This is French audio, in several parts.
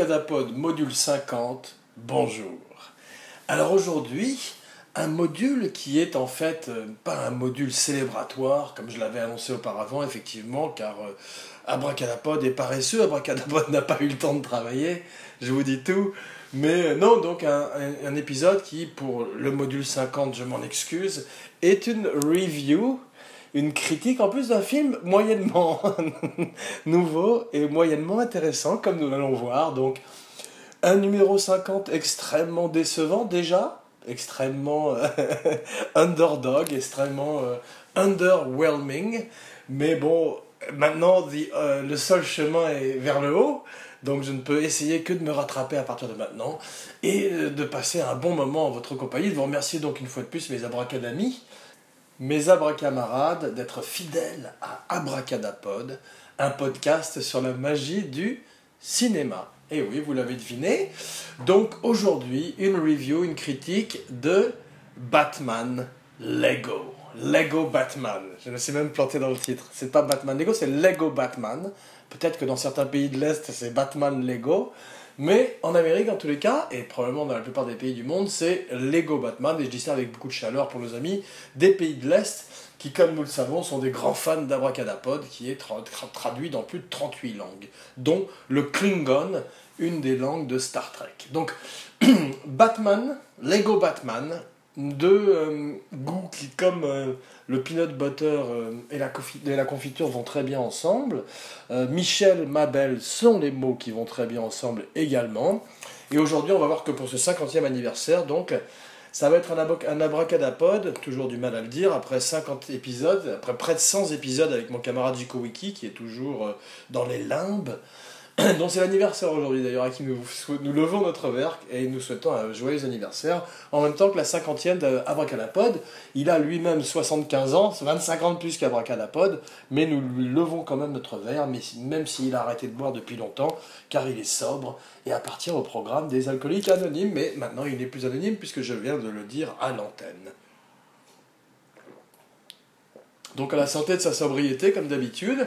Abracadapod module 50, bonjour. Alors aujourd'hui, un module qui est en fait euh, pas un module célébratoire comme je l'avais annoncé auparavant, effectivement, car euh, Abracadapod est paresseux, Abracadapod n'a pas eu le temps de travailler, je vous dis tout. Mais euh, non, donc un, un épisode qui, pour le module 50, je m'en excuse, est une review une critique en plus d'un film moyennement nouveau et moyennement intéressant, comme nous allons voir. Donc, un numéro 50 extrêmement décevant déjà, extrêmement underdog, extrêmement euh, underwhelming. Mais bon, maintenant, euh, le seul chemin est vers le haut. Donc je ne peux essayer que de me rattraper à partir de maintenant et euh, de passer un bon moment en votre compagnie. De vous remercier donc une fois de plus mes abracadamis mes abracamarades, d'être fidèles à Abracadapod, un podcast sur la magie du cinéma. Et oui, vous l'avez deviné. Donc aujourd'hui, une review, une critique de Batman Lego. Lego Batman. Je me suis même planté dans le titre. C'est pas Batman Lego, c'est Lego Batman. Peut-être que dans certains pays de l'Est, c'est Batman Lego. Mais en Amérique, en tous les cas, et probablement dans la plupart des pays du monde, c'est Lego Batman, et je dis ça avec beaucoup de chaleur pour nos amis des pays de l'Est, qui, comme nous le savons, sont des grands fans d'Abracadapod, qui est traduit dans plus de 38 langues, dont le Klingon, une des langues de Star Trek. Donc, Batman, Lego Batman, deux euh, goûts qui, comme euh, le peanut butter euh, et, la confiture vont très bien ensemble. Michel, Mabel sont les mots qui vont très bien ensemble également. Et aujourd'hui, on va voir que pour ce 50e anniversaire, donc, ça va être un, un abracadapod, toujours du mal à le dire, après 50 épisodes, après près de 100 épisodes avec mon camarade Jiko Wiki, qui est toujours dans les limbes. Donc c'est l'anniversaire aujourd'hui d'ailleurs à qui nous, levons notre verre et nous souhaitons un joyeux anniversaire en même temps que la cinquantième d'Abracadapod. Il a lui-même 75 ans, 25 ans de plus qu'Abracadapod, mais nous lui levons quand même notre verre, même s'il a arrêté de boire depuis longtemps, car il est sobre et appartient au programme des alcooliques anonymes, mais maintenant il n'est plus anonyme puisque je viens de le dire à l'antenne. Donc à la santé de sa sobriété comme d'habitude.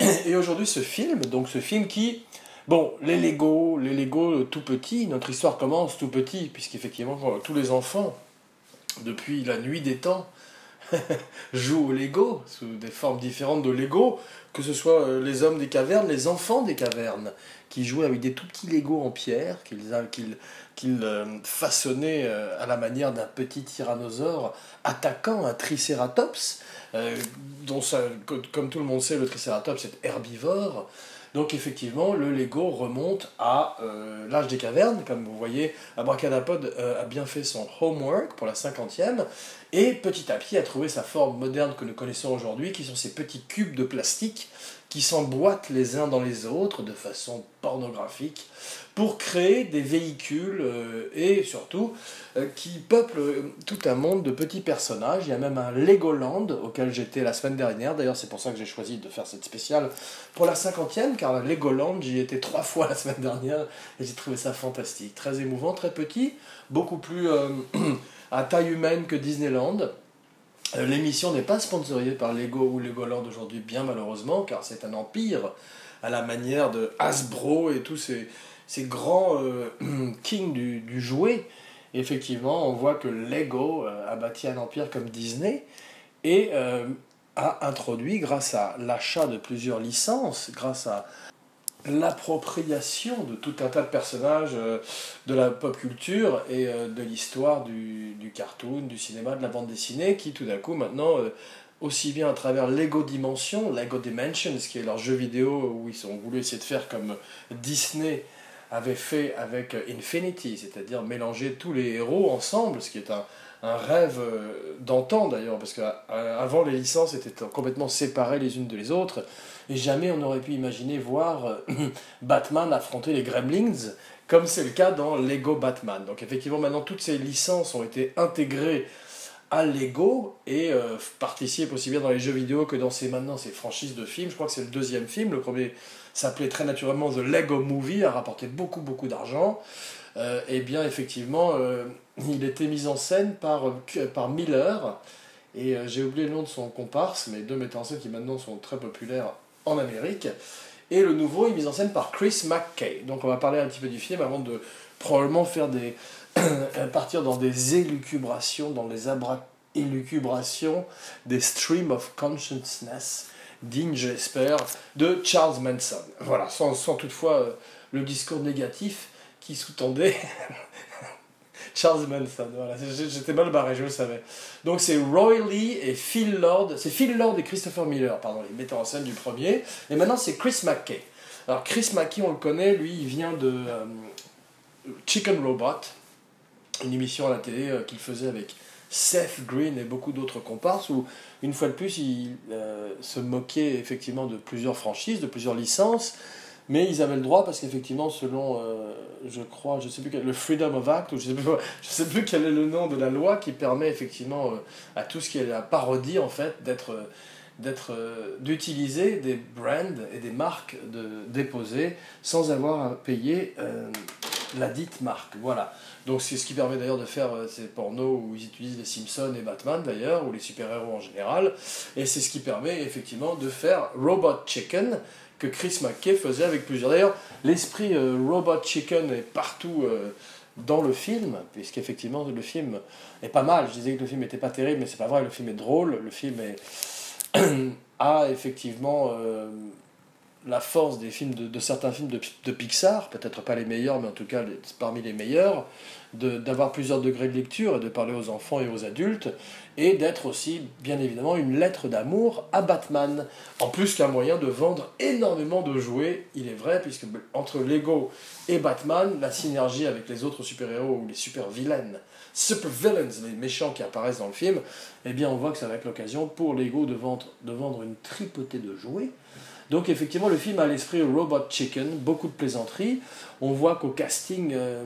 Et aujourd'hui, ce film, donc ce film qui, bon, les Lego, les Lego tout petits, notre histoire commence tout petit, puisqu'effectivement, tous les enfants, depuis la nuit des temps, jouent au Lego, sous des formes différentes de Lego, que ce soit euh, les hommes des cavernes, les enfants des cavernes, qui jouaient avec des tout petits Lego en pierre, qu'ils euh, façonnaient euh, à la manière d'un petit tyrannosaure attaquant un tricératops, dont comme tout le monde sait, le tricératops est herbivore. Donc effectivement, le Lego remonte à l'âge des cavernes. Comme vous voyez, Abracadapod a bien fait son homework pour la cinquantième et petit à petit a trouvé sa forme moderne que nous connaissons aujourd'hui, qui sont ces petits cubes de plastique qui s'emboîtent les uns dans les autres de façon pornographique pour créer des véhicules euh, et surtout euh, qui peuplent euh, tout un monde de petits personnages. Il y a même un Legoland auquel j'étais la semaine dernière. D'ailleurs, c'est pour ça que j'ai choisi de faire cette spéciale pour la cinquantième, car le Legoland, j'y étais trois fois la semaine dernière et j'ai trouvé ça fantastique. Très émouvant, très petit, beaucoup plus à taille humaine que Disneyland. Euh, l'émission n'est pas sponsorisée par Lego ou Legoland aujourd'hui, bien malheureusement, car c'est un empire à la manière de Hasbro et tous ces, grands euh, kings du, du, jouet. effectivement, on voit que Lego euh, a bâti un empire comme Disney et a introduit, grâce à l'achat de plusieurs licences, grâce à l'appropriation de tout un tas de personnages euh, de la pop culture et euh, de l'histoire du, du, cartoon, du cinéma, de la bande dessinée, qui tout d'un coup maintenant, euh, aussi bien à travers Lego Dimension, Lego Dimensions, qui est leur jeu vidéo où ils ont voulu essayer de faire comme Disney avait fait avec Infinity, c'est-à-dire mélanger tous les héros ensemble, ce qui est un, un rêve d'antan d'ailleurs, parce qu'avant les licences étaient complètement séparées les unes des autres. Et jamais on n'aurait pu imaginer voir euh, Batman affronter les Gremlins, comme c'est le cas dans Lego Batman. Donc effectivement, maintenant, toutes ces licences ont été intégrées à Lego et euh, aussi bien dans les jeux vidéo que dans ses franchises de films. Je crois que c'est le deuxième film. Le premier s'appelait très naturellement The Lego Movie, a rapporté beaucoup beaucoup d'argent. Euh, et bien effectivement, euh, il était mis en scène par, par Miller. Et j'ai oublié le nom de son comparse, mais deux metteurs en scène qui maintenant sont très populaires en Amérique. Et le nouveau est mis en scène par Chris McKay. Donc on va parler un petit peu du film avant de probablement faire des, partir dans des élucubrations, dans les abra élucubrations des streams of consciousness dignes, j'espère, de Charles Manson. Voilà, sans, sans toutefois euh, le discours négatif qui sous-tendait Charles Manson. Voilà, j'étais mal barré, je le savais. Donc c'est Roy Lee et Phil Lord, c'est Phil Lord et Christopher Miller, pardon, les metteurs en scène du premier. Et maintenant c'est Chris McKay. Alors Chris McKay, on le connaît, lui, il vient de euh, Chicken Robot, une émission à la télé euh, qu'il faisait avec Seth Green et beaucoup d'autres comparses, où une fois de plus il euh, se moquait effectivement de plusieurs franchises, de plusieurs licences, mais ils avaient le droit parce qu'effectivement, selon, euh, je crois, je sais plus quel, le Freedom of Act, ou je sais plus, je sais plus quel est le nom de la loi qui permet effectivement à tout ce qui est la parodie en fait d'être d'être d'utiliser des brands et des marques de déposer sans avoir à payer la dite marque. Voilà. Donc c'est ce qui permet d'ailleurs de faire euh, ces pornos où ils utilisent les Simpsons et Batman d'ailleurs, ou les super-héros en général. Et c'est ce qui permet effectivement de faire Robot Chicken que Chris McKay faisait avec plusieurs. D'ailleurs, l'esprit euh, Robot Chicken est partout euh, dans le film, puisqu'effectivement le film est pas mal. Je disais que le film n'était pas terrible, mais c'est pas vrai, le film est drôle, le film est... a effectivement la force des films de, certains films de, Pixar, peut-être pas les meilleurs, mais en tout cas parmi les meilleurs, d'avoir plusieurs degrés de lecture et de parler aux enfants et aux adultes, et d'être aussi, bien évidemment, une lettre d'amour à Batman, en plus qu'un moyen de vendre énormément de jouets, il est vrai, puisque entre Lego et Batman, la synergie avec les autres super-héros ou les super-vilaines, super-villains, les méchants qui apparaissent dans le film, eh bien on voit que ça va être l'occasion pour Lego de vendre, de vendre une tripotée de jouets, donc effectivement, le film a l'esprit Robot Chicken, beaucoup de plaisanteries. On voit qu'au casting, euh,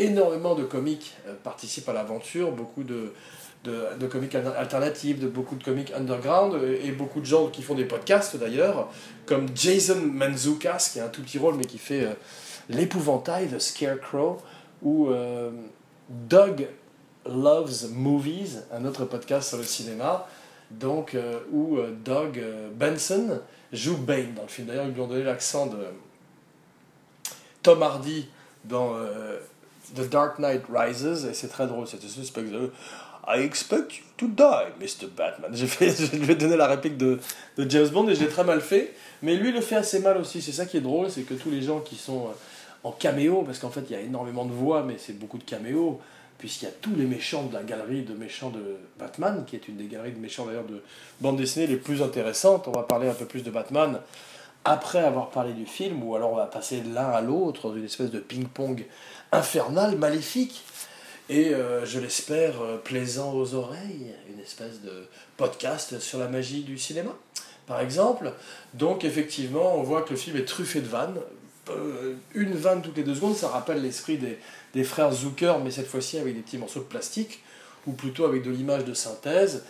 énormément de comiques euh, participent à l'aventure, beaucoup de, de, comiques alternatifs, de beaucoup de comiques underground, et, beaucoup de gens qui font des podcasts d'ailleurs, comme Jason Manzoukas, qui a un tout petit rôle mais qui fait euh, l'épouvantail, The Scarecrow, ou Doug Loves Movies, un autre podcast sur le cinéma, donc, Doug Benson joue Bane dans le film. D'ailleurs, ils lui ont donné l'accent de Tom Hardy dans euh, The Dark Knight Rises, et c'est très drôle, cette espèce de I expect you to die, Mr. Batman. Je lui ai donné la réplique de, de James Bond et j'ai très mal fait, mais lui le fait assez mal aussi. C'est ça qui est drôle, c'est que tous les gens qui sont euh, en caméo, parce qu'en fait il y a énormément de voix, mais c'est beaucoup de caméos, puisqu'il y a tous les méchants de la galerie de méchants de Batman, qui est une des galeries de méchants d'ailleurs de bande dessinée les plus intéressantes. On va parler un peu plus de Batman après avoir parlé du film, ou alors on va passer l'un à l'autre dans une espèce de ping-pong infernal, maléfique, et euh, je l'espère euh, plaisant aux oreilles, une espèce de podcast sur la magie du cinéma, par exemple. Donc effectivement, on voit que le film est truffé de vannes. Euh, une vanne toutes les deux secondes, ça rappelle l'esprit des, des frères Zucker, mais cette fois-ci avec des petits morceaux de plastique, ou plutôt avec de l'image de synthèse.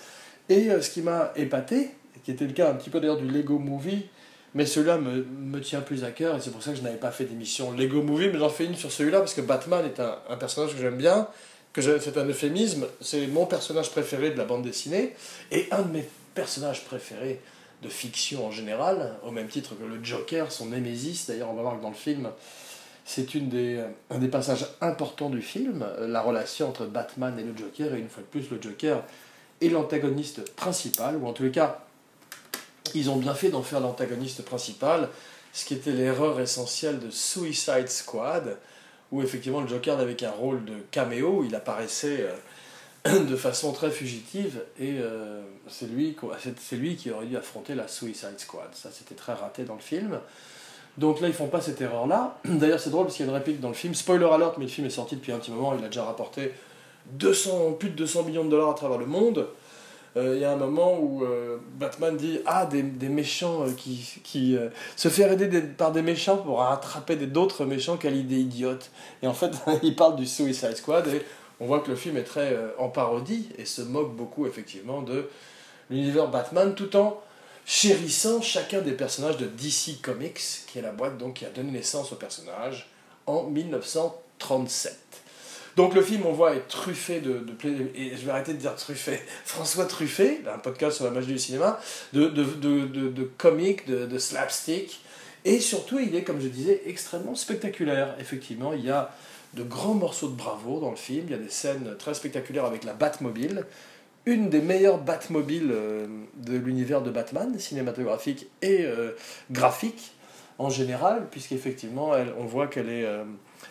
Et euh, ce qui m'a épaté, qui était le cas un petit peu d'ailleurs du Lego Movie, mais celui-là me, me, tient plus à cœur, et c'est pour ça que je n'avais pas fait d'émission Lego Movie, mais j'en fais une sur celui-là, parce que Batman est un, personnage que j'aime bien, que c'est un euphémisme, c'est mon personnage préféré de la bande dessinée, et un de mes personnages préférés de fiction en général, au même titre que le Joker, son Némésis, d'ailleurs on va voir que dans le film, c'est des, un des passages importants du film, la relation entre Batman et le Joker, et une fois de plus, le Joker est l'antagoniste principal, ou en tous les cas, ils ont bien fait d'en faire l'antagoniste principal, ce qui était l'erreur essentielle de Suicide Squad, où effectivement le Joker n'avait qu'un rôle de caméo, il apparaissait euh, de façon très fugitive, et euh, c'est lui, lui qui aurait dû affronter la Suicide Squad. Ça, c'était très raté dans le film. Donc là, ils font pas cette erreur-là. D'ailleurs, c'est drôle parce qu'il y a une réplique dans le film. Spoiler alert, mais le film est sorti depuis un petit moment. Il a déjà rapporté 200, plus de 200 millions de dollars à travers le monde. Euh, il y a un moment où euh, Batman dit Ah, des, des méchants euh, qui, qui se faire aider par des méchants pour rattraper d'autres méchants, quelle idée idiote. Et en fait, il parle du Suicide Squad et on voit que le film est très en parodie et se moque beaucoup effectivement de l'univers Batman tout en chérissant chacun des personnages de DC Comics, qui est la boîte donc qui a donné naissance au personnage en 1937. Donc le film, on voit, est truffé de, de, et je vais arrêter de dire truffé, François Truffé, un podcast sur la magie du cinéma, de, de, de, de comics, de, slapstick, et surtout, il est, comme je disais, extrêmement spectaculaire. Effectivement, il y a de grands morceaux de bravoure dans le film, il y a des scènes très spectaculaires avec la Batmobile, une des meilleures Batmobiles euh, de l'univers de Batman, cinématographique et euh, graphique en général, puisqu'effectivement, on voit qu'elle est, euh,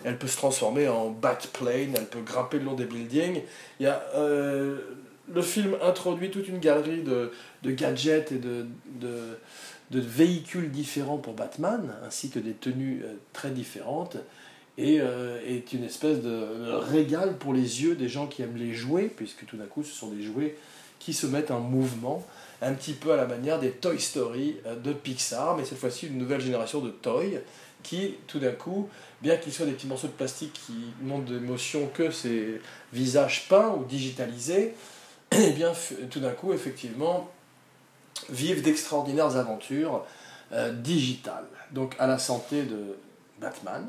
elle peut se transformer en Batplane, elle peut grimper le long des buildings. Il y a, le film introduit toute une galerie de, gadgets et de, véhicules différents pour Batman, ainsi que des tenues très différentes et euh, est une espèce de régal pour les yeux des gens qui aiment les jouets, puisque tout d'un coup ce sont des jouets qui se mettent en mouvement, un petit peu à la manière des Toy Story euh, de Pixar, mais cette fois-ci une nouvelle génération de toys qui, tout d'un coup, bien qu'ils soient des petits morceaux de plastique qui n'ont d'émotion que ces visages peints ou digitalisés, et eh bien tout d'un coup, effectivement, vivent d'extraordinaires aventures euh, digitales. Donc à la santé de Batman,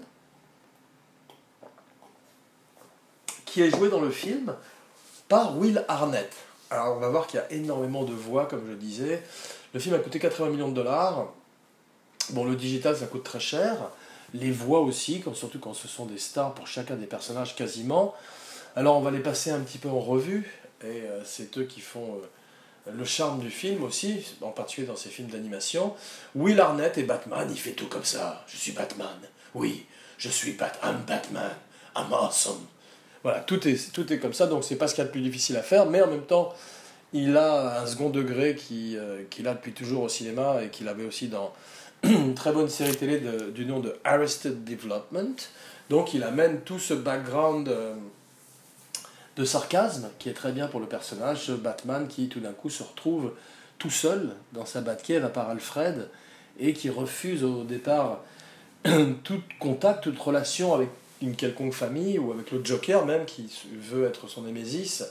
qui est joué dans le film par Will Arnett. Alors on va voir qu'il y a énormément de voix, comme je disais. Le film a coûté 80 millions de dollars. Bon, le digital, ça coûte très cher. Les voix aussi, surtout quand ce sont des stars pour chacun des personnages quasiment. Alors on va les passer un petit peu en revue, et euh, c'est eux qui font euh, le charme du film aussi, en particulier dans ces films d'animation. Will Arnett est Batman, il fait tout comme ça. Je suis Batman. Oui, je suis Batman. I'm Batman. I'm awesome. Voilà, tout est, tout est comme ça, donc c'est pas ce qu'il y a de plus difficile à faire, mais en même temps, il a un second degré euh, qu'il a depuis toujours au cinéma et qu'il avait aussi dans une très bonne série télé du nom de Arrested Development. Donc il amène tout ce background euh, de sarcasme qui est très bien pour le personnage, ce Batman qui tout d'un coup se retrouve tout seul dans sa Batcave à part Alfred et qui refuse au départ tout contact, toute relation avec une quelconque famille, ou avec le Joker même, qui veut être son némésis,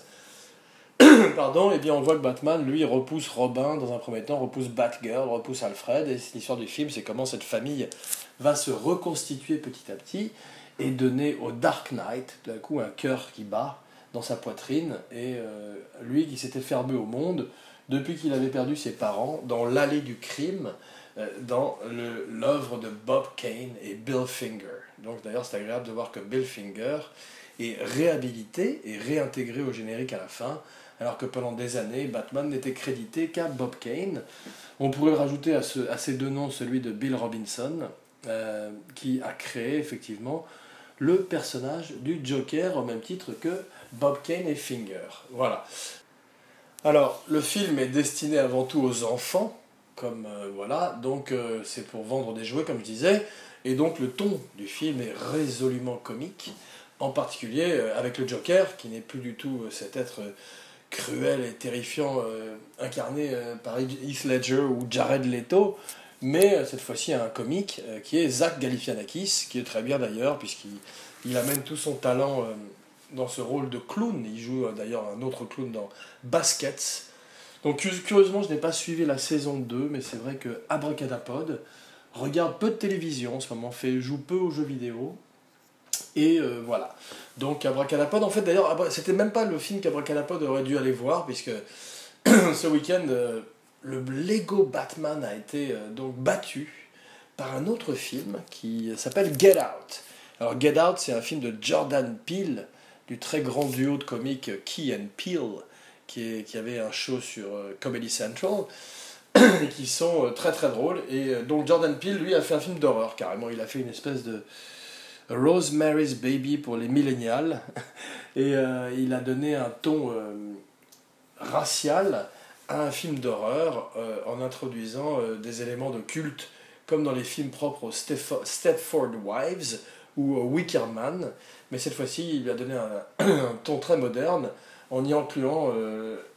pardon, et eh bien on voit que Batman, lui, repousse Robin dans un premier temps, repousse Batgirl, repousse Alfred, et l'histoire du film, c'est comment cette famille va se reconstituer petit à petit et donner au Dark Knight, d'un coup, un cœur qui bat dans sa poitrine, et euh, lui qui s'était fermé au monde depuis qu'il avait perdu ses parents dans l'allée du crime, euh, dans l'œuvre de Bob Kane et Bill Finger. Donc d'ailleurs c'est agréable de voir que Bill Finger est réhabilité et réintégré au générique à la fin, alors que pendant des années Batman n'était crédité qu'à Bob Kane. On pourrait rajouter à, ce, à, ces deux noms celui de Bill Robinson, euh, qui a créé effectivement le personnage du Joker au même titre que Bob Kane et Finger. Voilà. Alors, le film est destiné avant tout aux enfants, comme euh, voilà, donc euh, c'est pour vendre des jouets, comme je disais, et donc le ton du film est résolument comique, en particulier euh, avec le Joker, qui n'est plus du tout euh, cet être euh, cruel et terrifiant incarné par Heath Ledger ou Jared Leto, mais cette fois-ci un comique qui est Zach Galifianakis, qui est très bien d'ailleurs, puisqu'il amène tout son talent dans ce rôle de clown. Il joue d'ailleurs un autre clown dans Baskets. Donc curieusement, je n'ai pas suivi la saison 2, mais c'est vrai que Abracadapod, regarde peu de télévision en ce moment, fait, joue peu aux jeux vidéo. Et euh, voilà. Donc Abracadapod, en fait d'ailleurs, c'était même pas le film qu'Abracadapod aurait dû aller voir, puisque ce week-end, euh, le Lego Batman a été euh, donc battu par un autre film qui s'appelle Get Out. Alors Get Out, c'est un film de Jordan Peele, du très grand duo de comiques Key and Peele, qui, qui avait un show sur Comedy Central qui sont euh, très très drôles. Et euh, donc Jordan Peele, lui, a fait un film d'horreur carrément. Il a fait une espèce de Rosemary's Baby pour les millénials. Et euh, il a donné un ton racial à un film d'horreur en introduisant des éléments de culte comme dans les films propres aux Stepford Wives ou Wicker Man. Mais cette fois-ci, il lui a donné un, ton très moderne en y incluant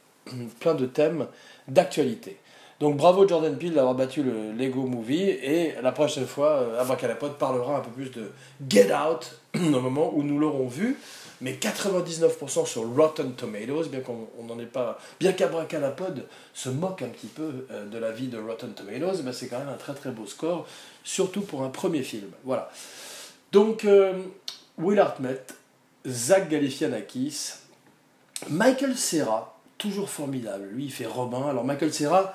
plein de thèmes d'actualité. Donc bravo Jordan Peele d'avoir battu le Lego Movie et la prochaine fois, euh, Abracadapod parlera un peu plus de Get Out au moment où nous l'aurons vu. Mais 99% sur Rotten Tomatoes, bien qu'on n'en ait pas, bien qu'Abracadapod se moque un petit peu euh, de la vie de Rotten Tomatoes, ben c'est quand même un très très beau score, surtout pour un premier film. Voilà. Donc euh, Will Arnett, Zach Galifianakis, Michael Serra, toujours formidable. Lui, il fait Robin. Alors Michael Serra,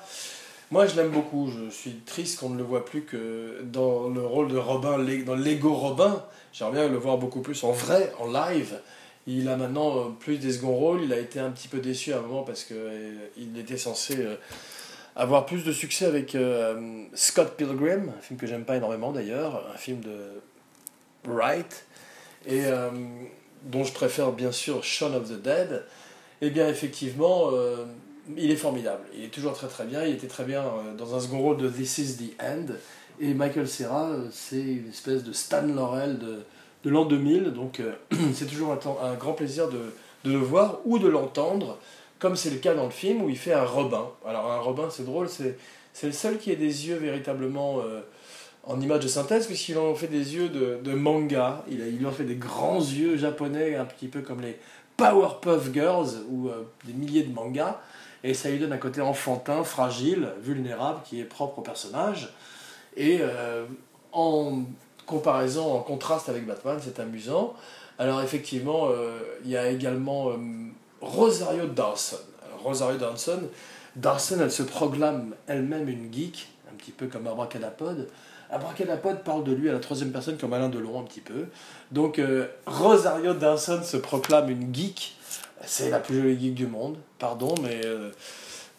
moi je l'aime beaucoup. Je suis triste qu'on ne le voit plus que dans le rôle de Robin, dans Lego Robin. J'aimerais bien le voir beaucoup plus en vrai, en live. Il a maintenant euh, plus des seconds rôles. Il a été un petit peu déçu à un moment parce qu'il euh, était censé euh, avoir plus de succès avec Scott Pilgrim, un film que j'aime pas énormément d'ailleurs, un film de Wright, et dont je préfère bien sûr Shaun of the Dead. Eh bien, effectivement, il est formidable. Il est toujours très très bien. Il était très bien dans un second rôle de This Is the End. Et Michael Serra, c'est une espèce de Stan Laurel de de l'an 2000. Donc euh, c'est toujours un, grand plaisir de, le voir ou de l'entendre, comme c'est le cas dans le film où il fait un Robin. Alors un Robin, c'est drôle, c'est, le seul qui ait des yeux véritablement euh, en image de synthèse, puisqu'il en fait des yeux de, manga. Il, a, il en fait des grands yeux japonais, un petit peu comme les Powerpuff Girls ou euh, des milliers de mangas. Et ça lui donne un côté enfantin, fragile, vulnérable, qui est propre au personnage. Et en comparaison, en contraste avec Batman, c'est amusant. Alors effectivement, euh, il y a également euh, Rosario Dawson. Rosario Dawson, Dawson, elle se proclame elle-même une geek, un petit peu comme Abracadapod. Abracadapod parle de lui à la troisième personne comme Alain Delon un petit peu. Donc euh, Rosario Dawson se proclame une geek. C'est la plus jolie geek du monde, pardon, mais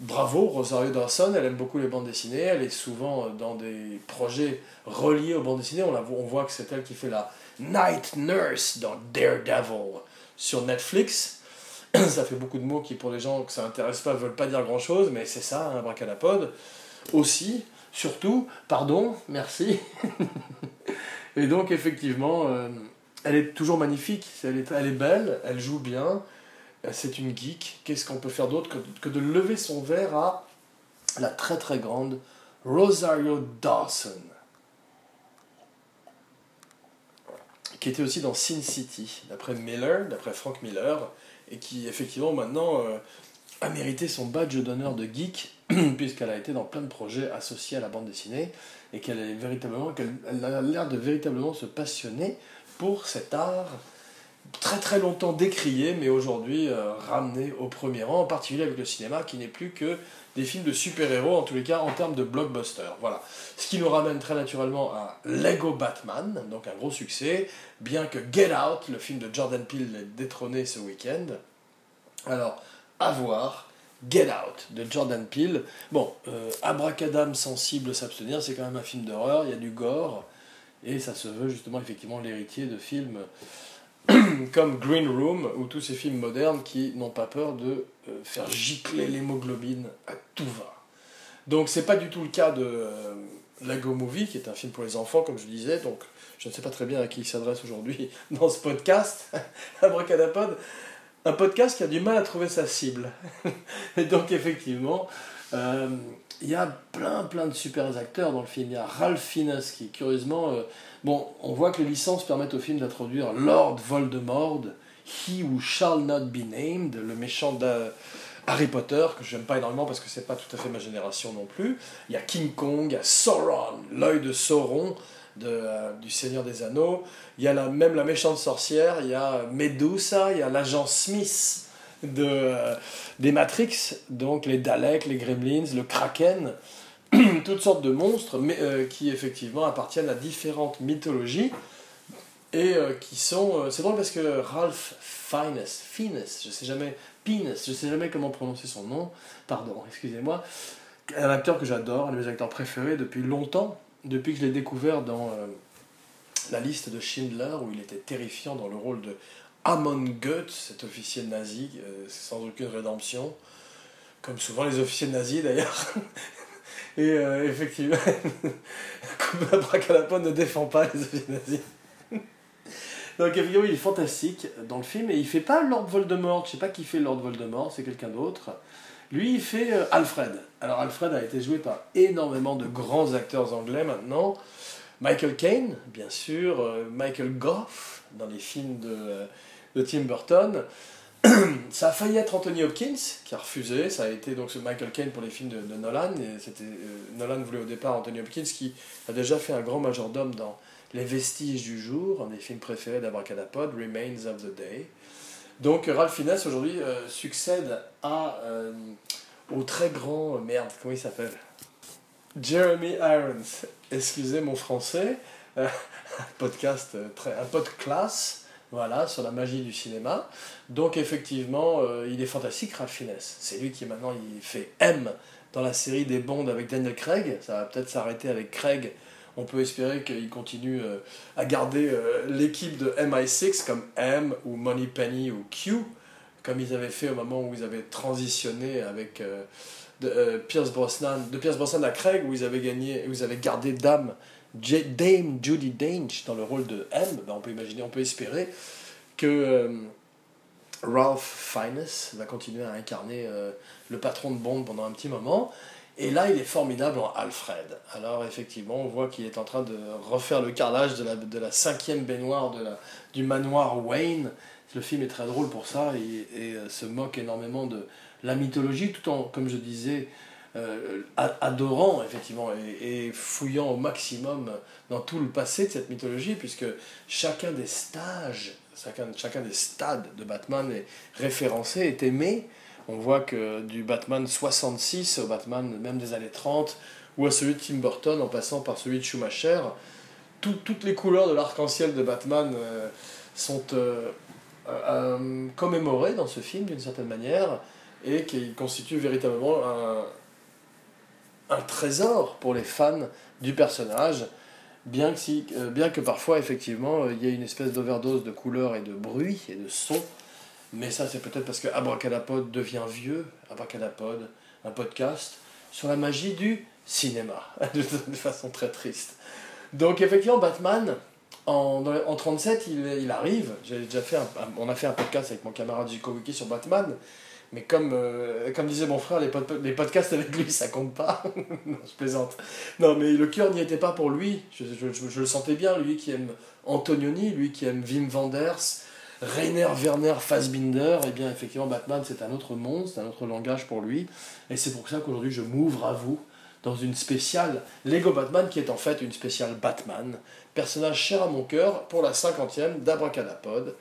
bravo Rosario Dawson, elle aime beaucoup les bandes dessinées, elle est souvent dans des projets reliés aux bandes dessinées. On, voit que c'est elle qui fait la Night Nurse dans Daredevil sur Netflix. ça fait beaucoup de mots qui, pour les gens que ça n'intéresse pas, veulent pas dire grand chose, mais c'est ça, un hein. Aussi, surtout, pardon, merci. Et donc, effectivement, euh, elle est toujours magnifique, elle est, elle est belle, elle joue bien, euh, c'est une geek. Qu'est-ce qu'on peut faire d'autre que, de lever son verre à la très très grande Rosario Dawson, qui était aussi dans Sin City, d'après Miller, d'après Frank Miller, et qui effectivement maintenant euh, a mérité son badge d'honneur de geek, puisqu'elle a été dans plein de projets associés à la bande dessinée, et qu'elle a l'air de véritablement se passionner pour cet art très très longtemps décrié, mais aujourd'hui euh, ramené au premier rang, en particulier avec le cinéma qui n'est plus que des films de super-héros, en tous les cas en termes de blockbuster. Voilà. Ce qui nous ramène très naturellement à Lego Batman, donc un gros succès, bien que Get Out, le film de Jordan Peele, l'ait détrôné ce week-end. Alors, à voir. Get Out de Jordan Peele. Bon, euh, Abracadam sensible s'abstenir, c'est quand même un film d'horreur, il y a du gore, et ça se veut justement effectivement l'héritier de films comme Green Room ou tous ces films modernes qui n'ont pas peur de euh, faire gicler l'hémoglobine à tout va. Donc c'est pas du tout le cas de euh, Lego Movie, qui est un film pour les enfants, comme je disais, donc je ne sais pas très bien à qui il s'adresse aujourd'hui dans ce podcast, Abracadapod, un podcast qui a du mal à trouver sa cible. Et donc effectivement, euh, il y a plein plein de super acteurs dans le film. Il y a Ralph Fiennes qui, curieusement, Bon, on voit que les licences permettent au film d'introduire Lord Voldemort, He Who Shall Not Be Named, le méchant de Harry Potter, que je n'aime pas énormément parce que c'est pas tout à fait ma génération non plus. Il y a King Kong, il y a Sauron, l'œil de Sauron de, euh, du Seigneur des Anneaux. Il y a la, même la méchante sorcière, il y a Medusa, il y a l'agent Smith de, euh, des Matrix, donc les Daleks, les Gremlins, le Kraken. toutes sortes de monstres, mais euh, qui effectivement appartiennent à différentes mythologies et qui sont. C'est drôle parce que Ralph Fiennes, Fiennes, je sais jamais, Fiennes, je sais jamais comment prononcer son nom, pardon, excusez-moi, un acteur que j'adore, un de mes acteurs préférés depuis longtemps, depuis que je l'ai découvert dans la liste de Schindler où il était terrifiant dans le rôle de Amon Goethe, cet officier nazi, sans aucune rédemption, comme souvent les officiers nazis d'ailleurs. Et euh, effectivement, Abracadapod ne défend pas les objets nazis. Donc effectivement, il est fantastique dans le film et il fait pas Lord Voldemort. Je sais pas qui fait Lord Voldemort, c'est quelqu'un d'autre. Lui, il fait euh, Alfred. Alors Alfred a été joué par énormément de grands acteurs anglais maintenant. Michael Caine, bien sûr, euh, Michael Goff dans les films de, euh, Tim Burton. ça a failli être Anthony Hopkins qui a refusé. Ça a été donc ce Michael Caine pour les films de, Nolan. C'était Nolan voulait au départ Anthony Hopkins qui a déjà fait un grand majordome dans Les Vestiges du jour, un des films préférés d'Abracadapod, Remains of the Day. Donc Ralph Fiennes aujourd'hui succède à au très grand. Merde, comment il s'appelle? Jeremy Irons. Excusez mon français. un podcast, euh, très, un podcast, voilà, sur la magie du cinéma. Donc effectivement, euh, il est fantastique, Ralph Fiennes. C'est lui qui maintenant il fait M dans la série des Bonds avec Daniel Craig. Ça va peut-être s'arrêter avec Craig. On peut espérer qu'il continue euh, à garder l'équipe de MI6 comme M ou Money Penny ou Q comme ils avaient fait au moment où ils avaient transitionné avec euh, de, euh, Pierce Brosnan, de Pierce Brosnan à Craig, où ils avaient gagné, où ils avaient gardé Dame, Dame Judy Dench dans le rôle de M. Ben, on peut imaginer, on peut espérer que euh, Ralph Fiennes va continuer à incarner le patron de Bond pendant un petit moment. Et là, il est formidable en Alfred. Alors, effectivement, on voit qu'il est en train de refaire le carrelage de la, de la cinquième baignoire de la, du manoir Wayne le film est très drôle pour ça et, euh, se moque énormément de la mythologie, tout en, comme je disais, euh, adorant effectivement et, fouillant au maximum dans tout le passé de cette mythologie, puisque chacun des stages, chacun, chacun des stades de Batman est référencé, est aimé. On voit que du Batman 66 au Batman même des années 30, ou à celui de Tim Burton en passant par celui de Schumacher, toutes les couleurs de l'arc-en-ciel de Batman euh, sont euh, euh, commémoré dans ce film d'une certaine manière et qui constitue véritablement un, trésor pour les fans du personnage, bien que, parfois effectivement il y ait une espèce d'overdose de couleurs et de bruit et de son, mais ça c'est peut-être parce que Abracadapod devient vieux, Abracadapod, un podcast sur la magie du cinéma, de façon très triste. Donc effectivement Batman, en, en 37, il, il arrive. J'ai déjà fait on a fait un podcast avec mon camarade Zico Wiki sur Batman. Mais comme, euh, comme disait mon frère, les, les podcasts avec lui, ça compte pas. non, je plaisante. Non, mais le cœur n'y était pas pour lui. Je, je, je, le sentais bien, lui qui aime Antonioni, lui qui aime Wim Wenders, Rainer Werner Fassbinder. Et eh bien, effectivement, Batman, c'est un autre monde, c'est un autre langage pour lui. Et c'est pour ça qu'aujourd'hui, je m'ouvre à vous dans une spéciale Lego Batman qui est en fait une spéciale Batman, personnage cher à mon cœur pour la cinquantième d'Abracadapod.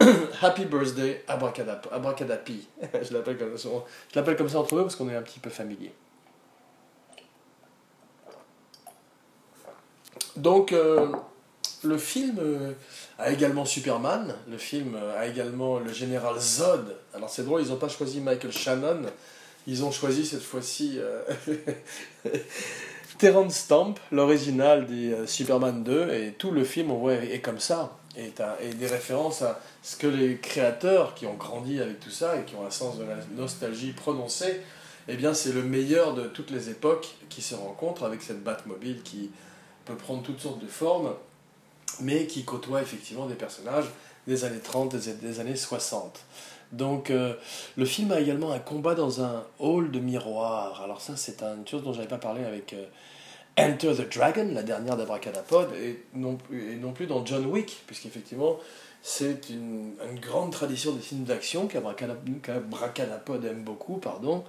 Happy birthday Abracadap Abracadapi. je l'appelle comme, ça, entre eux parce qu'on est un petit peu familier. Donc euh, le film euh, a également Superman, le film euh, a également le général Zod. Alors c'est drôle, ils n'ont pas choisi Michael Shannon, ils ont choisi cette fois-ci euh, Terrence Stamp, l'original des euh, Superman 2, et tout le film, on voit, est comme ça, et, des références à ce que les créateurs qui ont grandi avec tout ça et qui ont un sens de la nostalgie prononcé, eh bien c'est le meilleur de toutes les époques qui se rencontrent avec cette Batmobile qui peut prendre toutes sortes de formes, mais qui côtoie effectivement des personnages des années 30, des, des années 60. Donc euh, le film a également un combat dans un hall de miroirs. Alors ça c'est une chose dont j'avais pas parlé avec euh, Enter the Dragon, la dernière d'Abracadapod, et non, et non plus dans John Wick, puisqu'effectivement c'est une, une, grande tradition des films d'action qu'Abracadapod aime beaucoup, pardon,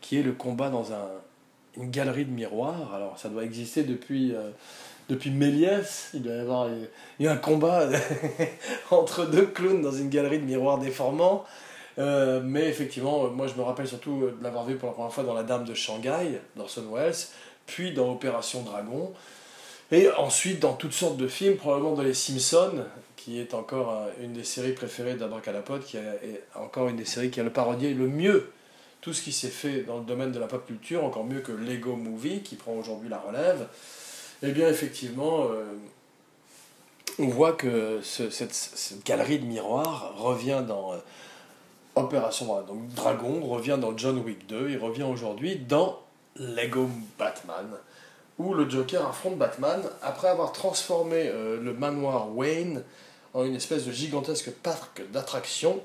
qui est le combat dans un, une galerie de miroirs. Alors ça doit exister depuis... Euh, depuis Méliès, il doit y avoir eu un combat entre deux clowns dans une galerie de miroirs déformants. Euh, mais effectivement, moi je me rappelle surtout de l'avoir vu pour la première fois dans La Dame de Shanghai, d'Orson Welles, puis dans Opération Dragon, et ensuite dans toutes sortes de films, probablement dans Les Simpsons, qui est encore euh, une des séries préférées d'Abracadapod, qui est encore une des séries qui a le parodié le mieux tout ce qui s'est fait dans le domaine de la pop culture, encore mieux que Lego Movie, qui prend aujourd'hui la relève. Eh bien, effectivement, euh, on voit que cette, galerie de miroirs revient dans euh, Opération Donc, Dragon revient dans John Wick 2, il revient aujourd'hui dans Lego Batman, où le Joker affronte Batman après avoir transformé euh, le manoir Wayne en une espèce de gigantesque parc d'attractions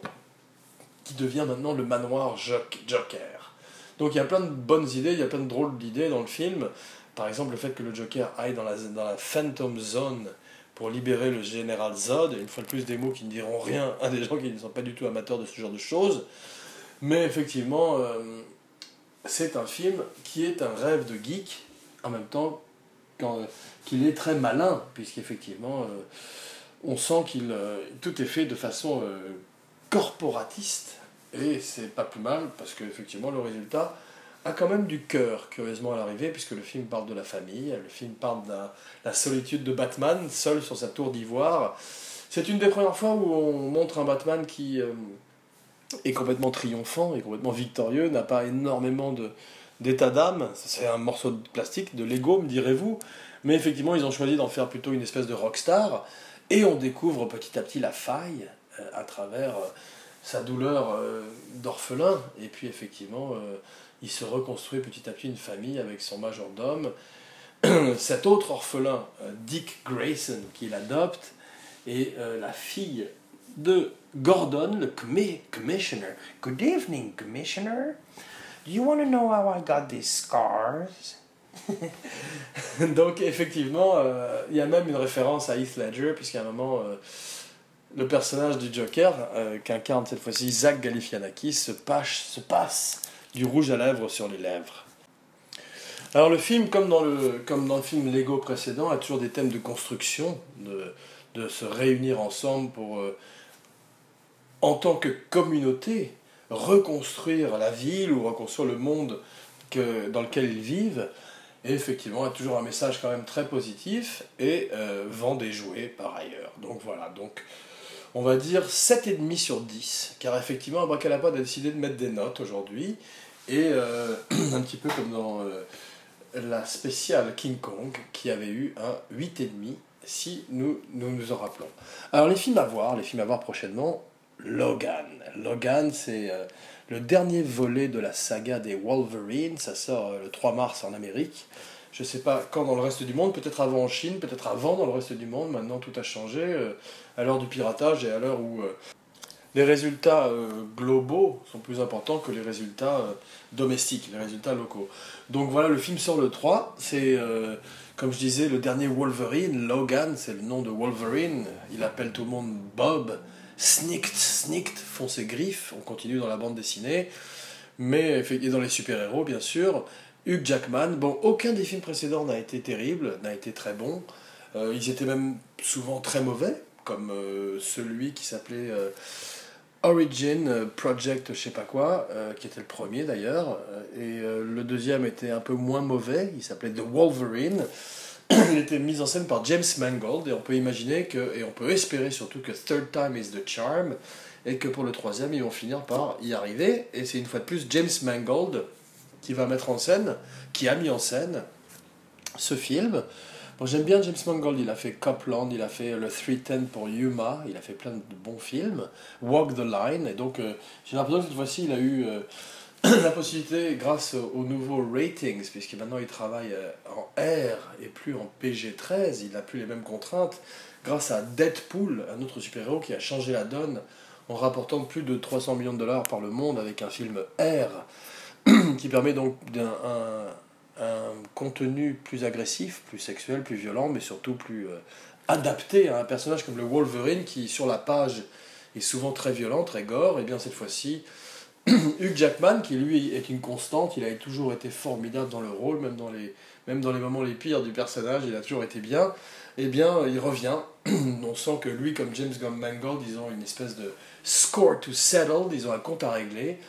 qui devient maintenant le manoir Joker. Donc il y a plein de bonnes idées, il y a plein de drôles d'idées dans le film. Par exemple, le fait que le Joker aille dans la, Phantom Zone pour libérer le général Zod, une fois de plus des mots qui ne diront rien à des gens qui ne sont pas du tout amateurs de ce genre de choses. Mais effectivement, euh, c'est un film qui est un rêve de geek, en même temps qu'il est très malin, puisqu'effectivement, euh, on sent qu'il euh, tout est fait de façon corporatiste, et c'est pas plus mal, parce qu'effectivement, le résultat a quand même du cœur, curieusement, à l'arrivée, puisque le film parle de la famille, le film parle de la, solitude de Batman, seul sur sa tour d'ivoire. C'est une des premières fois où on montre un Batman qui euh, est complètement triomphant et complètement victorieux, n'a pas énormément d'état d'âme. C'est un morceau de plastique, de Lego, me direz-vous. Mais effectivement, ils ont choisi d'en faire plutôt une espèce de rockstar. Et on découvre petit à petit la faille euh, à travers euh, sa douleur d'orphelin. Et puis effectivement, il se reconstruit petit à petit une famille avec son majordome. Cet autre orphelin, euh, Dick Grayson, qu'il adopte, est euh, la fille de Gordon, le commissioner. Good evening, commissioner. Do you want to know how I got these scars? Donc effectivement, euh, il y a même une référence à Heath Ledger, puisqu'à un moment, le personnage du Joker, qu'incarne cette fois-ci Zach Galifianakis, se, se passe du rouge à lèvres sur les lèvres. Alors le film, comme dans le, comme dans le film Lego précédent, a toujours des thèmes de construction, de, de se réunir ensemble pour, euh, en tant que communauté, reconstruire la ville ou reconstruire le monde dans lequel ils vivent. Et effectivement, a toujours un message quand même très positif et euh, vend des jouets par ailleurs. Donc voilà, donc on va dire 7,5 sur 10, car effectivement, Abracalapod a décidé de mettre des notes aujourd'hui. Et euh, un petit peu comme dans euh, la spéciale King Kong, qui avait eu un 8,5, si nous, nous en rappelons. Alors les films à voir, les films à voir prochainement, Logan. Logan, c'est euh, le dernier volet de la saga des Wolverine, ça sort le 3 mars en Amérique. Je ne sais pas quand dans le reste du monde, peut-être avant en Chine, peut-être avant dans le reste du monde, maintenant tout a changé, à l'heure du piratage et à l'heure où les résultats euh, globaux sont plus importants que les résultats euh, domestiques, les résultats locaux. Donc voilà, le film sort le 3. C'est, euh, comme je disais, le dernier Wolverine. Logan, c'est le nom de Wolverine. Il appelle tout le monde Bob. Snicked, Snicked font ses griffes. On continue dans la bande dessinée. Mais, et dans les super-héros, bien sûr. Hugh Jackman. Bon, aucun des films précédents n'a été terrible, n'a été très bon. ils étaient même souvent très mauvais, comme celui qui s'appelait Origin euh, Project, je sais pas quoi, euh, qui était le premier d'ailleurs, euh, et le deuxième était un peu moins mauvais, il s'appelait The Wolverine. il était mis en scène par James Mangold, et on peut imaginer que, et on peut espérer surtout que Third Time is the Charm, et que pour le troisième, ils vont finir par y arriver, et c'est une fois de plus James Mangold qui va mettre en scène, qui a mis en scène ce film. Bon, j'aime bien James Mangold, il a fait Copland, il a fait le 310 pour Yuma, il a fait plein de bons films, Walk the Line, et donc euh, j'ai l'impression que cette fois-ci il a eu euh, la possibilité, grâce aux nouveaux ratings, puisque maintenant il travaille euh, en R et plus en PG-13, il n'a plus les mêmes contraintes, grâce à Deadpool, un autre super-héros qui a changé la donne en rapportant plus de 300 millions de dollars par le monde avec un film R, qui permet donc d'un un contenu plus agressif, plus sexuel, plus violent, mais surtout plus euh, adapté à un personnage comme le Wolverine qui, sur la page, est souvent très violent, très gore. Et bien cette fois-ci, Hugh Jackman, qui lui est une constante, il a toujours été formidable dans le rôle, même dans les, même dans les moments les pires du personnage, il a toujours été bien. Et bien, il revient. On sent que lui, comme James Mangold, ils ont une espèce de score to settle, ils ont un compte à régler.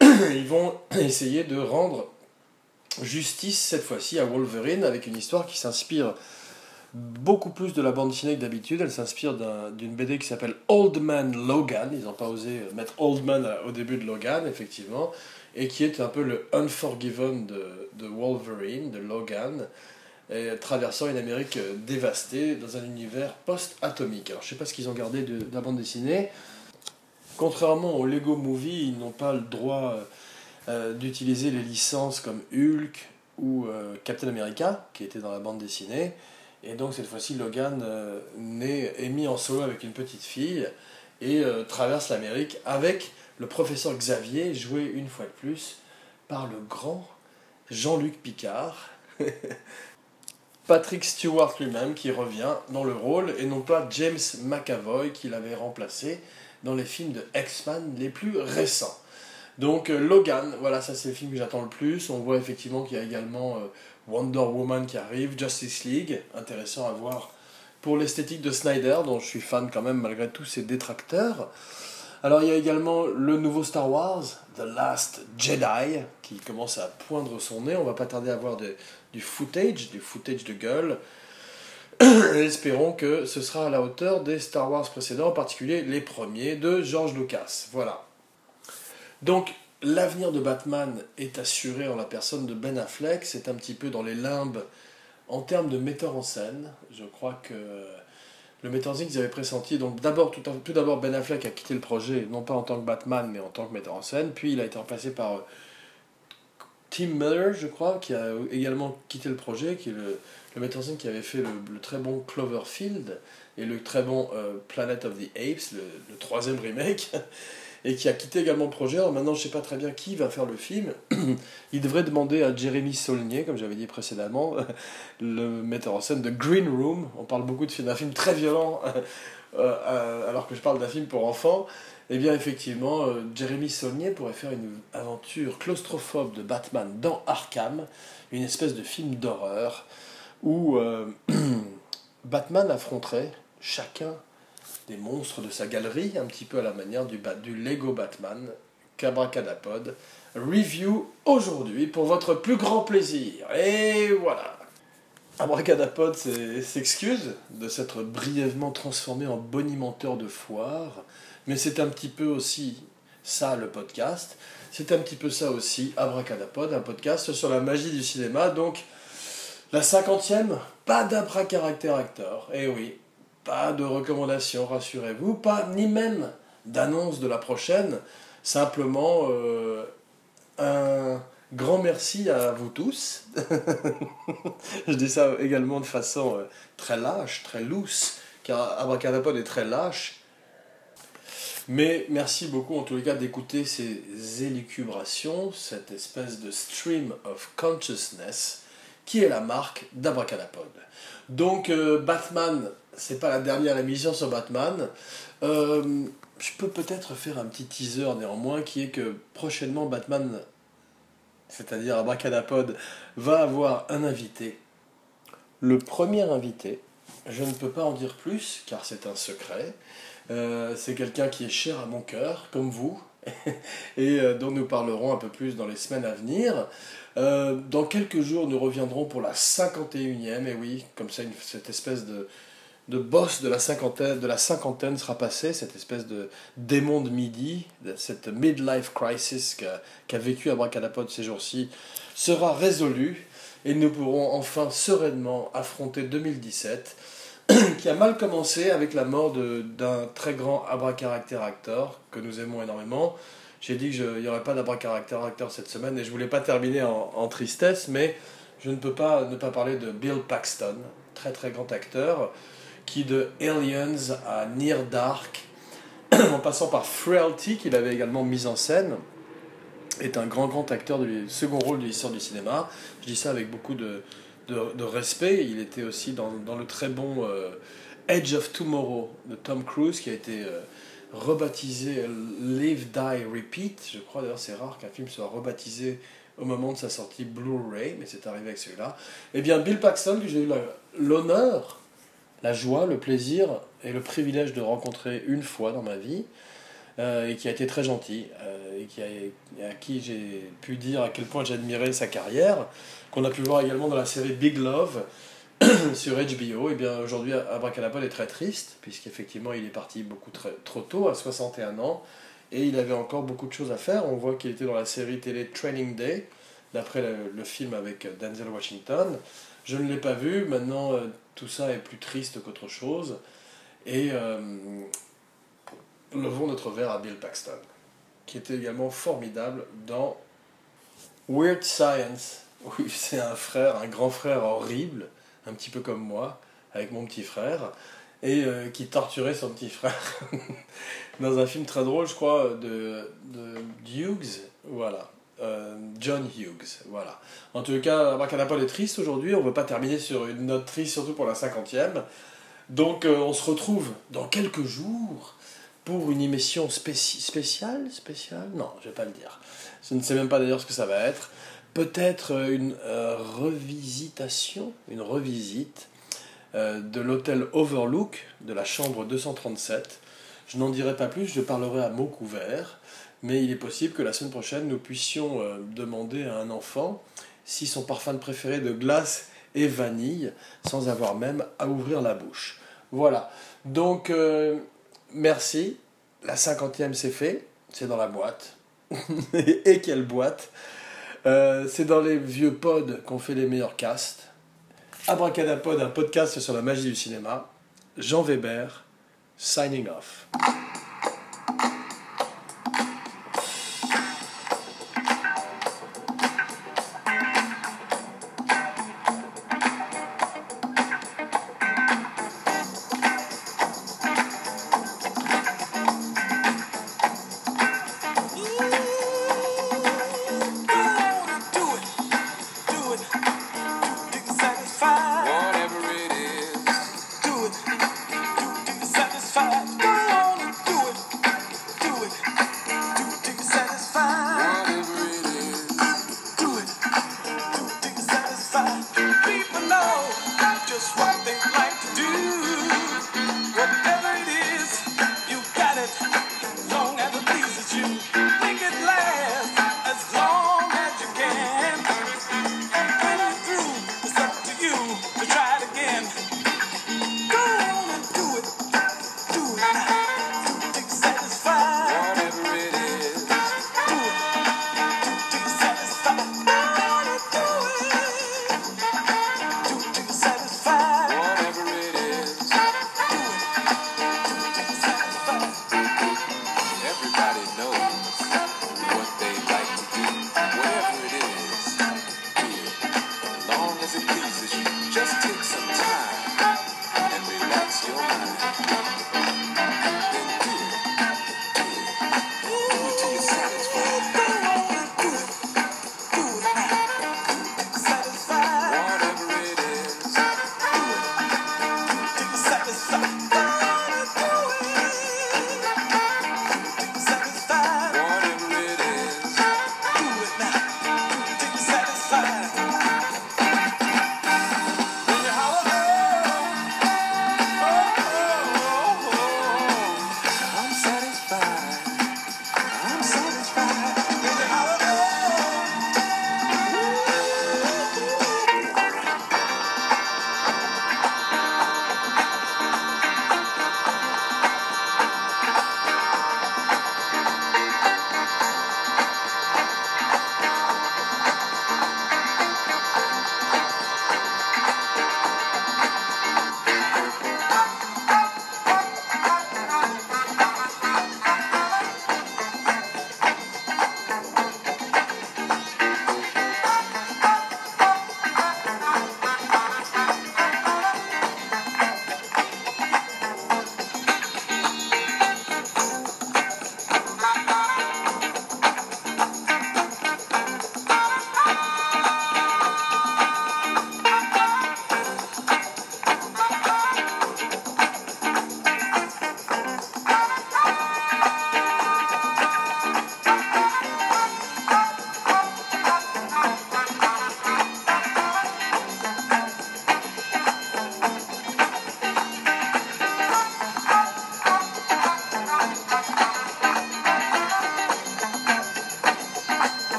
Ils vont essayer de rendre justice cette fois-ci à Wolverine avec une histoire qui s'inspire beaucoup plus de la bande dessinée que d'habitude. Elle s'inspire d'une BD qui s'appelle Old Man Logan. Ils n'ont pas osé mettre Old Man au début de Logan, effectivement. Et qui est un peu le Unforgiven de, Wolverine, de Logan, traversant une Amérique dévastée dans un univers post-atomique. Alors je sais pas ce qu'ils ont gardé de, de, la bande dessinée. Contrairement au Lego Movie, ils n'ont pas le droit euh, d'utiliser les licences comme Hulk ou euh, Captain America, qui était dans la bande dessinée. Et donc cette fois-ci, Logan euh, est mis en solo avec une petite fille et traverse l'Amérique avec le professeur Xavier, joué une fois de plus par le grand Jean-Luc Picard. Patrick Stewart lui-même qui revient dans le rôle et non pas James McAvoy qui l'avait remplacé dans les films de X-Men les plus récents. Donc euh, Logan, voilà, ça c'est le film que j'attends le plus. On voit effectivement qu'il y a également euh, Wonder Woman qui arrive, Justice League, intéressant à voir pour l'esthétique de Snyder, dont je suis fan quand même malgré tous ses détracteurs. Alors il y a également le nouveau Star Wars, The Last Jedi, qui commence à poindre son nez. On va pas tarder à voir du footage, du footage de gueule. espérons que ce sera à la hauteur des Star Wars précédents, en particulier les premiers de George Lucas. Voilà. Donc l'avenir de Batman est assuré en la personne de Ben Affleck. C'est un petit peu dans les limbes en termes de metteur en scène. Je crois que le metteur en scène qu'ils avaient pressenti. Donc tout, d'abord, Ben Affleck a quitté le projet, non pas en tant que Batman, mais en tant que metteur en scène. Puis il a été remplacé par euh, Tim Miller, je crois, qui a également quitté le projet, qui est le, metteur en scène qui avait fait le, très bon Cloverfield et le très bon euh, Planet of the Apes, le troisième remake. Et qui a quitté également le projet. Alors maintenant, je ne sais pas très bien qui va faire le film. Il devrait demander à Jérémy Saulnier, comme j'avais dit précédemment, le metteur en scène de Green Room. On parle beaucoup d'un film très violent, euh, euh, alors que je parle d'un film pour enfants. Eh bien, effectivement, euh, Jérémy Saulnier pourrait faire une aventure claustrophobe de Batman dans Arkham, une espèce de film d'horreur où Batman affronterait chacun des monstres de sa galerie, un petit peu à la manière du, Lego Batman, Cabracadapod. Review aujourd'hui pour votre plus grand plaisir. Et voilà. Abracadapod s'excuse de s'être brièvement transformé en bonimenteur de foire, mais c'est un petit peu aussi ça le podcast. C'est un petit peu ça aussi, Abracadapod, un podcast sur la magie du cinéma. Donc, la cinquantième, pas d'abracaractère acteur. Eh oui, pas de recommandations, rassurez-vous, pas ni même d'annonce de la prochaine, simplement euh, un grand merci à vous tous. Je dis ça également de façon euh, très lâche, très loose, car Abracadapod est très lâche. Mais merci beaucoup en tous les cas d'écouter ces élucubrations, cette espèce de stream of consciousness qui est la marque d'Abracadapod. Donc euh, Batman c'est pas la dernière émission sur Batman. Euh, je peux peut-être faire un petit teaser néanmoins qui est que prochainement Batman, c'est-à-dire Abracadapod, va avoir un invité. Le premier invité, je ne peux pas en dire plus car c'est un secret. Euh, c'est quelqu'un qui est cher à mon cœur, comme vous, et euh, dont nous parlerons un peu plus dans les semaines à venir. dans quelques jours, nous reviendrons pour la 51e, et oui, comme ça, cette espèce de, de boss de la cinquantaine, de la cinquantaine sera passé, cette espèce de démon de midi, cette midlife crisis qu'a vécu Abracadapod ces jours-ci, sera résolue et nous pourrons enfin sereinement affronter 2017 qui a mal commencé avec la mort d'un très grand abracaractère acteur que nous aimons énormément. J'ai dit qu'il n'y aurait pas d'abracaractère acteur cette semaine et je voulais pas terminer en, en, tristesse, mais je ne peux pas ne pas parler de Bill Paxton, très très grand acteur qui de Aliens à Near Dark, en passant par Frailty, qu'il avait également mis en scène, est un grand grand acteur du second rôle de l'histoire du cinéma. Je dis ça avec beaucoup de, de, respect. Il était aussi dans, dans le très bon euh, Edge of Tomorrow de Tom Cruise, qui a été euh, rebaptisé Live, Die, Repeat. Je crois d'ailleurs c'est rare qu'un film soit rebaptisé au moment de sa sortie Blu-ray, mais c'est arrivé avec celui-là. Eh bien, Bill Paxton, que j'ai eu l'honneur la joie, le plaisir et le privilège de rencontrer une fois dans ma vie, euh, et qui a été très gentil, euh, et qui a, à qui j'ai pu dire à quel point j'admirais sa carrière, qu'on a pu voir également dans la série Big Love sur HBO. Et bien aujourd'hui, Abracadabra est très triste, puisqu'effectivement il est parti beaucoup trop tôt, à 61 ans, et il avait encore beaucoup de choses à faire. On voit qu'il était dans la série télé Training Day, d'après le, film avec Denzel Washington. Je ne l'ai pas vu, maintenant euh, tout ça est plus triste qu'autre chose. Et euh, levons notre verre à Bill Paxton, qui était également formidable dans Weird Science. Oui, c'est un frère, un grand frère horrible, un petit peu comme moi, avec mon petit frère, et euh, qui torturait son petit frère dans un film très drôle, je crois, de, de Hughes. Voilà. Euh, John Hughes. Voilà. En tout cas, Abracadapod est triste aujourd'hui. On ne veut pas terminer sur une note triste, surtout pour la cinquantième. Donc, euh, on se retrouve dans quelques jours pour une émission spéciale. Spéciale? Non, je vais pas le dire. Je ne sais même pas d'ailleurs ce que ça va être. Peut-être une revisitation, une revisite de l'hôtel Overlook de la chambre 237 je n'en dirai pas plus, je parlerai à mots couverts, mais il est possible que la semaine prochaine, nous puissions euh, demander à un enfant si son parfum préféré de glace est vanille, sans avoir même à ouvrir la bouche. Voilà. Donc, euh, merci. La cinquantième, c'est fait. C'est dans la boîte. Et quelle boîte? Euh, C'est dans les vieux pods qu'on fait les meilleurs casts. Abracadapod, un podcast sur la magie du cinéma. Jean Weber, signing off. this one.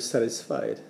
Satisfied.